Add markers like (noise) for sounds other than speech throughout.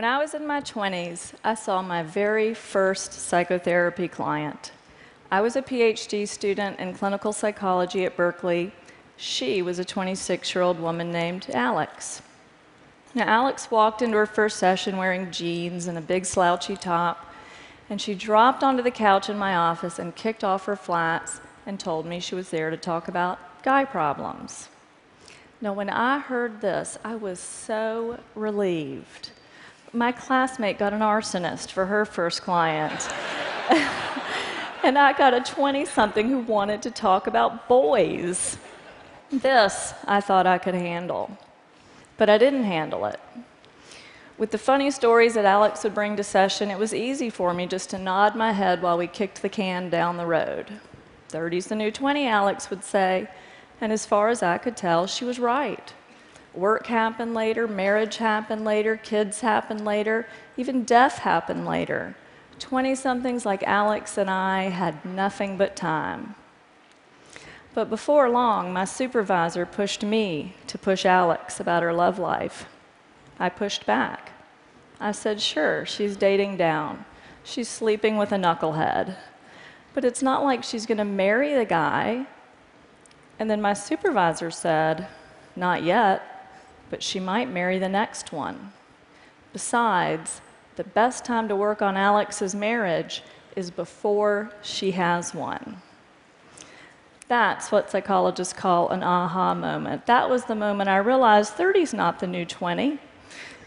When I was in my 20s, I saw my very first psychotherapy client. I was a PhD student in clinical psychology at Berkeley. She was a 26 year old woman named Alex. Now, Alex walked into her first session wearing jeans and a big slouchy top, and she dropped onto the couch in my office and kicked off her flats and told me she was there to talk about guy problems. Now, when I heard this, I was so relieved my classmate got an arsonist for her first client. (laughs) and I got a 20 something who wanted to talk about boys. This I thought I could handle, but I didn't handle it. With the funny stories that Alex would bring to session, it was easy for me just to nod my head while we kicked the can down the road. 30's the new 20, Alex would say, and as far as I could tell, she was right. Work happened later, marriage happened later, kids happened later, even death happened later. 20 somethings like Alex and I had nothing but time. But before long, my supervisor pushed me to push Alex about her love life. I pushed back. I said, sure, she's dating down. She's sleeping with a knucklehead. But it's not like she's going to marry the guy. And then my supervisor said, not yet but she might marry the next one. Besides, the best time to work on Alex's marriage is before she has one. That's what psychologists call an aha moment. That was the moment I realized 30 is not the new 20.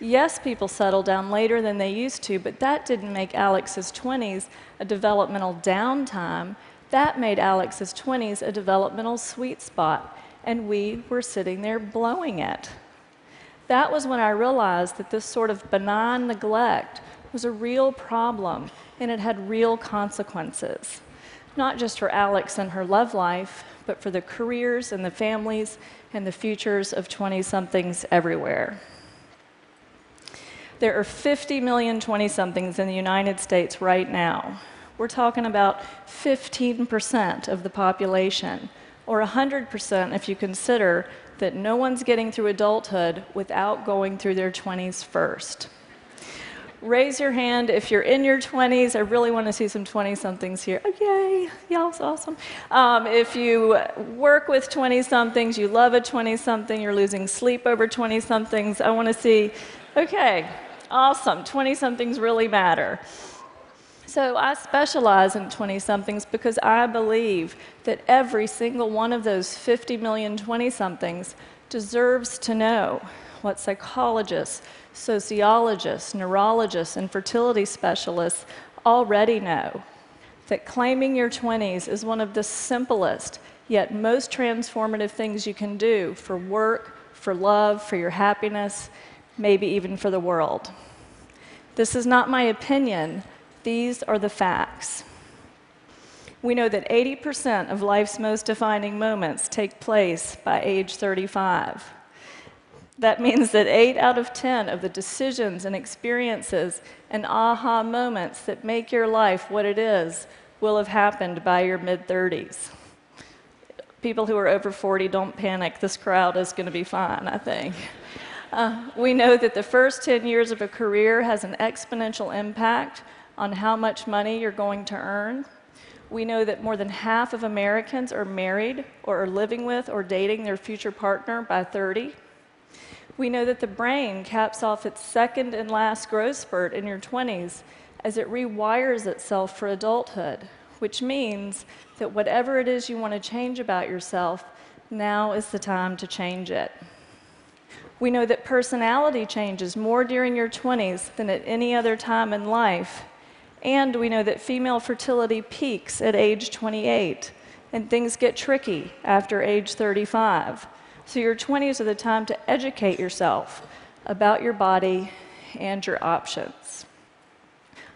Yes, people settle down later than they used to, but that didn't make Alex's 20s a developmental downtime. That made Alex's 20s a developmental sweet spot, and we were sitting there blowing it that was when I realized that this sort of benign neglect was a real problem and it had real consequences. Not just for Alex and her love life, but for the careers and the families and the futures of 20 somethings everywhere. There are 50 million 20 somethings in the United States right now. We're talking about 15% of the population, or 100% if you consider that no one's getting through adulthood without going through their 20s first. Raise your hand if you're in your 20s. I really want to see some 20 somethings here. Oh, yay, y'all's awesome. Um, if you work with 20 somethings, you love a 20 something, you're losing sleep over 20 somethings, I want to see, okay, awesome, 20 somethings really matter. So I specialize in 20 somethings because I believe that every single one of those 50 million 20 somethings deserves to know what psychologists, sociologists, neurologists, and fertility specialists already know that claiming your 20s is one of the simplest yet most transformative things you can do for work, for love, for your happiness, maybe even for the world. This is not my opinion. These are the facts. We know that 80% of life's most defining moments take place by age 35. That means that 8 out of 10 of the decisions and experiences and aha moments that make your life what it is will have happened by your mid 30s. People who are over 40, don't panic. This crowd is going to be fine, I think. Uh, we know that the first 10 years of a career has an exponential impact on how much money you're going to earn. We know that more than half of Americans are married or are living with or dating their future partner by 30. We know that the brain caps off its second and last growth spurt in your 20s as it rewires itself for adulthood, which means that whatever it is you want to change about yourself, now is the time to change it. We know that personality changes more during your 20s than at any other time in life, and we know that female fertility peaks at age 28, and things get tricky after age 35. So your 20s are the time to educate yourself about your body and your options.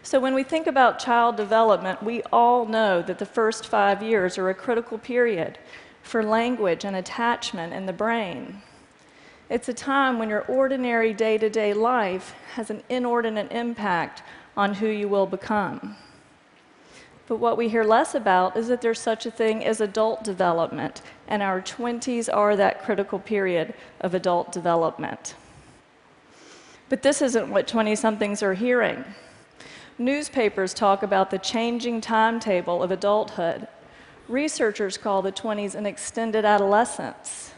So when we think about child development, we all know that the first five years are a critical period for language and attachment in the brain. It's a time when your ordinary day to day life has an inordinate impact on who you will become. But what we hear less about is that there's such a thing as adult development, and our 20s are that critical period of adult development. But this isn't what 20 somethings are hearing. Newspapers talk about the changing timetable of adulthood. Researchers call the 20s an extended adolescence.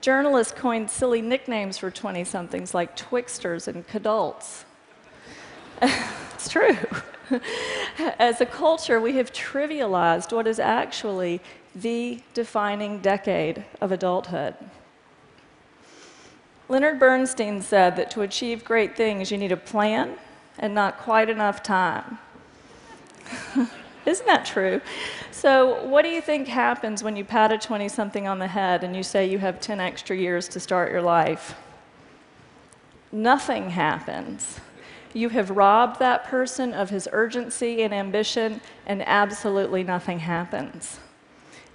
Journalists coined silly nicknames for 20 somethings like twixters and kidults. (laughs) it's true. As a culture, we have trivialized what is actually the defining decade of adulthood. Leonard Bernstein said that to achieve great things, you need a plan and not quite enough time. (laughs) Isn't that true? So, what do you think happens when you pat a 20 something on the head and you say you have 10 extra years to start your life? Nothing happens. You have robbed that person of his urgency and ambition, and absolutely nothing happens.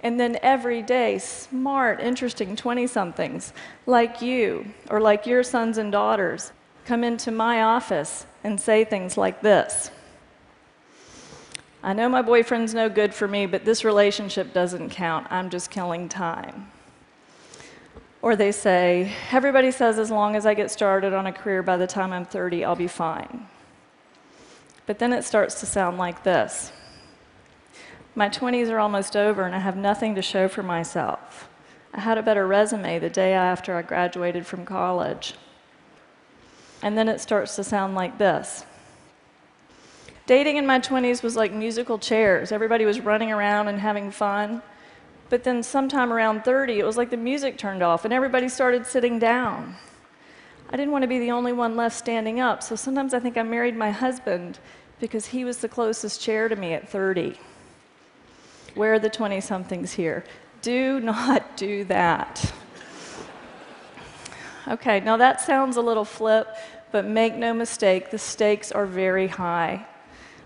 And then every day, smart, interesting 20 somethings like you or like your sons and daughters come into my office and say things like this I know my boyfriend's no good for me, but this relationship doesn't count. I'm just killing time. Or they say, Everybody says as long as I get started on a career by the time I'm 30, I'll be fine. But then it starts to sound like this My 20s are almost over, and I have nothing to show for myself. I had a better resume the day after I graduated from college. And then it starts to sound like this. Dating in my 20s was like musical chairs. Everybody was running around and having fun. But then, sometime around 30, it was like the music turned off and everybody started sitting down. I didn't want to be the only one left standing up, so sometimes I think I married my husband because he was the closest chair to me at 30. Where are the 20 somethings here? Do (laughs) not do that. Okay, now that sounds a little flip, but make no mistake, the stakes are very high.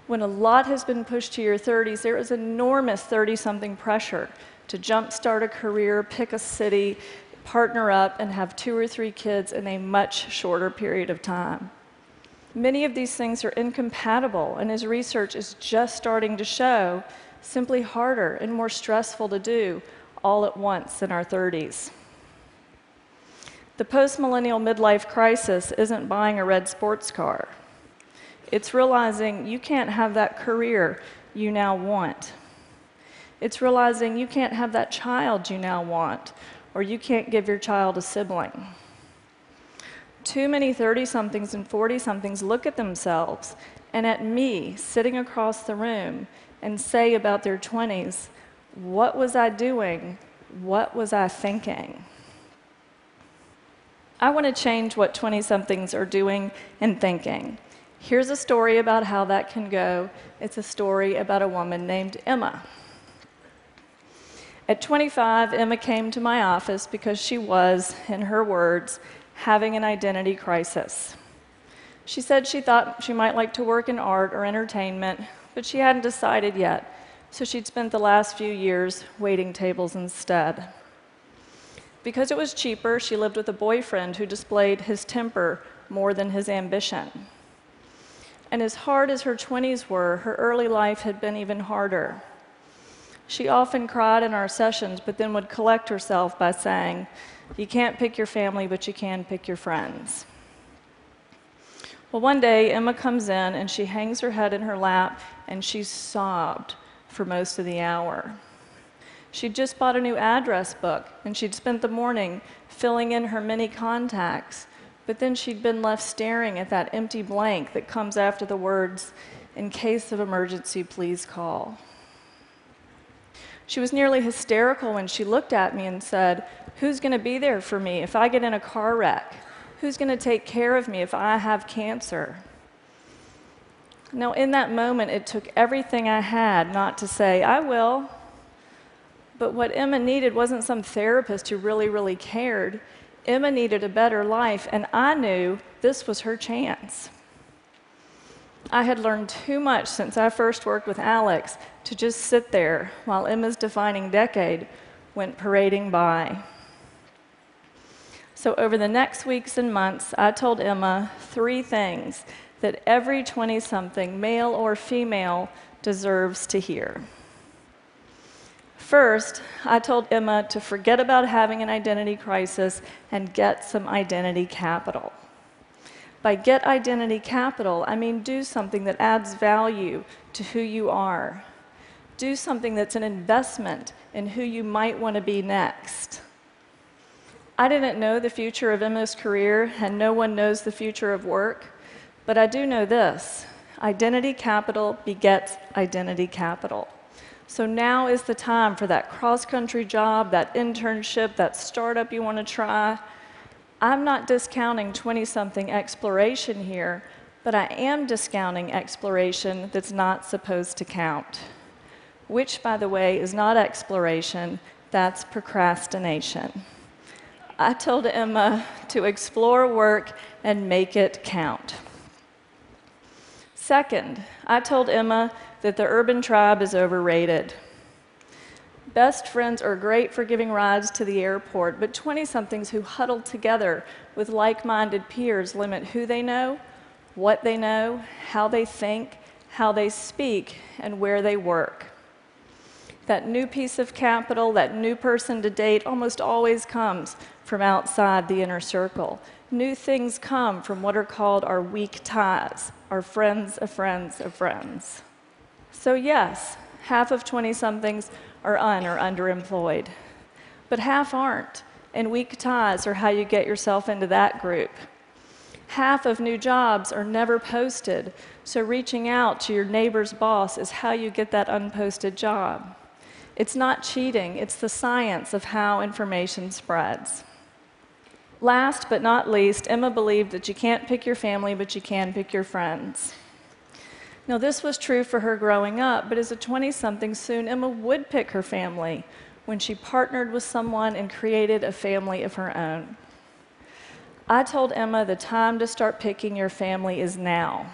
When a lot has been pushed to your 30s, there is enormous 30 something pressure to jumpstart a career, pick a city, partner up, and have two or three kids in a much shorter period of time. Many of these things are incompatible, and as research is just starting to show, simply harder and more stressful to do all at once in our 30s. The post-millennial midlife crisis isn't buying a red sports car. It's realizing you can't have that career you now want. It's realizing you can't have that child you now want, or you can't give your child a sibling. Too many 30 somethings and 40 somethings look at themselves and at me sitting across the room and say about their 20s, What was I doing? What was I thinking? I want to change what 20 somethings are doing and thinking. Here's a story about how that can go. It's a story about a woman named Emma. At 25, Emma came to my office because she was, in her words, having an identity crisis. She said she thought she might like to work in art or entertainment, but she hadn't decided yet, so she'd spent the last few years waiting tables instead. Because it was cheaper, she lived with a boyfriend who displayed his temper more than his ambition. And as hard as her 20s were, her early life had been even harder. She often cried in our sessions, but then would collect herself by saying, You can't pick your family, but you can pick your friends. Well, one day, Emma comes in and she hangs her head in her lap and she sobbed for most of the hour. She'd just bought a new address book and she'd spent the morning filling in her many contacts, but then she'd been left staring at that empty blank that comes after the words, In case of emergency, please call. She was nearly hysterical when she looked at me and said, Who's going to be there for me if I get in a car wreck? Who's going to take care of me if I have cancer? Now, in that moment, it took everything I had not to say, I will. But what Emma needed wasn't some therapist who really, really cared. Emma needed a better life, and I knew this was her chance. I had learned too much since I first worked with Alex to just sit there while Emma's defining decade went parading by. So, over the next weeks and months, I told Emma three things that every 20 something, male or female, deserves to hear. First, I told Emma to forget about having an identity crisis and get some identity capital. By get identity capital, I mean do something that adds value to who you are. Do something that's an investment in who you might want to be next. I didn't know the future of Emma's career, and no one knows the future of work, but I do know this identity capital begets identity capital. So now is the time for that cross country job, that internship, that startup you want to try. I'm not discounting 20 something exploration here, but I am discounting exploration that's not supposed to count. Which, by the way, is not exploration, that's procrastination. I told Emma to explore work and make it count. Second, I told Emma that the urban tribe is overrated. Best friends are great for giving rides to the airport, but 20 somethings who huddle together with like minded peers limit who they know, what they know, how they think, how they speak, and where they work. That new piece of capital, that new person to date, almost always comes from outside the inner circle. New things come from what are called our weak ties, our friends of friends of friends. So, yes, half of 20 somethings are un or underemployed, but half aren't, and weak ties are how you get yourself into that group. Half of new jobs are never posted, so reaching out to your neighbor's boss is how you get that unposted job. It's not cheating, it's the science of how information spreads. Last but not least, Emma believed that you can't pick your family, but you can pick your friends. Now, this was true for her growing up, but as a 20 something, soon Emma would pick her family when she partnered with someone and created a family of her own. I told Emma the time to start picking your family is now.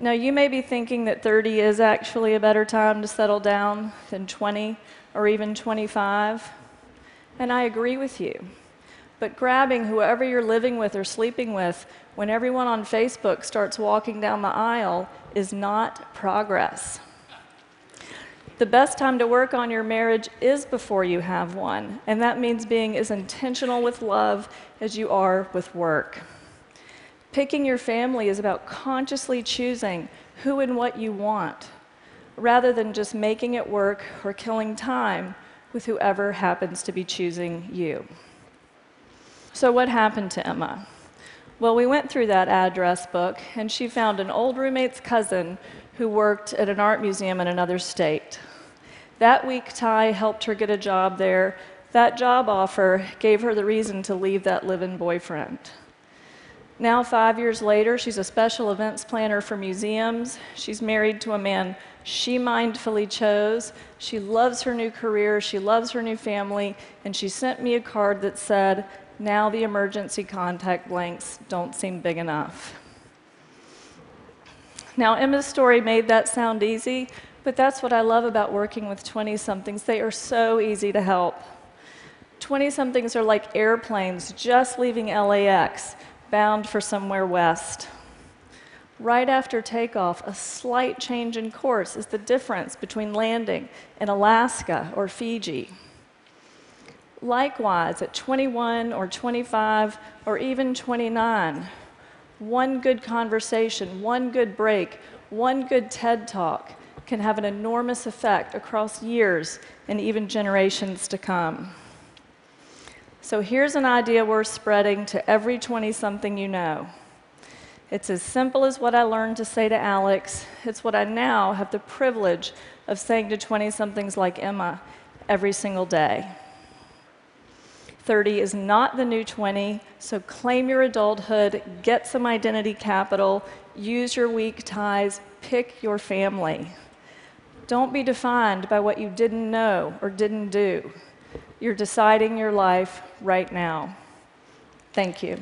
Now, you may be thinking that 30 is actually a better time to settle down than 20 or even 25, and I agree with you. But grabbing whoever you're living with or sleeping with when everyone on Facebook starts walking down the aisle is not progress. The best time to work on your marriage is before you have one, and that means being as intentional with love as you are with work. Picking your family is about consciously choosing who and what you want, rather than just making it work or killing time with whoever happens to be choosing you. So, what happened to Emma? Well, we went through that address book, and she found an old roommate's cousin who worked at an art museum in another state. That weak tie helped her get a job there. That job offer gave her the reason to leave that live in boyfriend. Now, five years later, she's a special events planner for museums. She's married to a man she mindfully chose. She loves her new career, she loves her new family, and she sent me a card that said, now the emergency contact blanks don't seem big enough. Now, Emma's story made that sound easy, but that's what I love about working with 20 somethings. They are so easy to help. 20 somethings are like airplanes just leaving LAX, bound for somewhere west. Right after takeoff, a slight change in course is the difference between landing in Alaska or Fiji. Likewise, at 21 or 25 or even 29, one good conversation, one good break, one good TED talk can have an enormous effect across years and even generations to come. So here's an idea worth spreading to every 20 something you know. It's as simple as what I learned to say to Alex. It's what I now have the privilege of saying to 20 somethings like Emma every single day. 30 is not the new 20, so claim your adulthood, get some identity capital, use your weak ties, pick your family. Don't be defined by what you didn't know or didn't do. You're deciding your life right now. Thank you.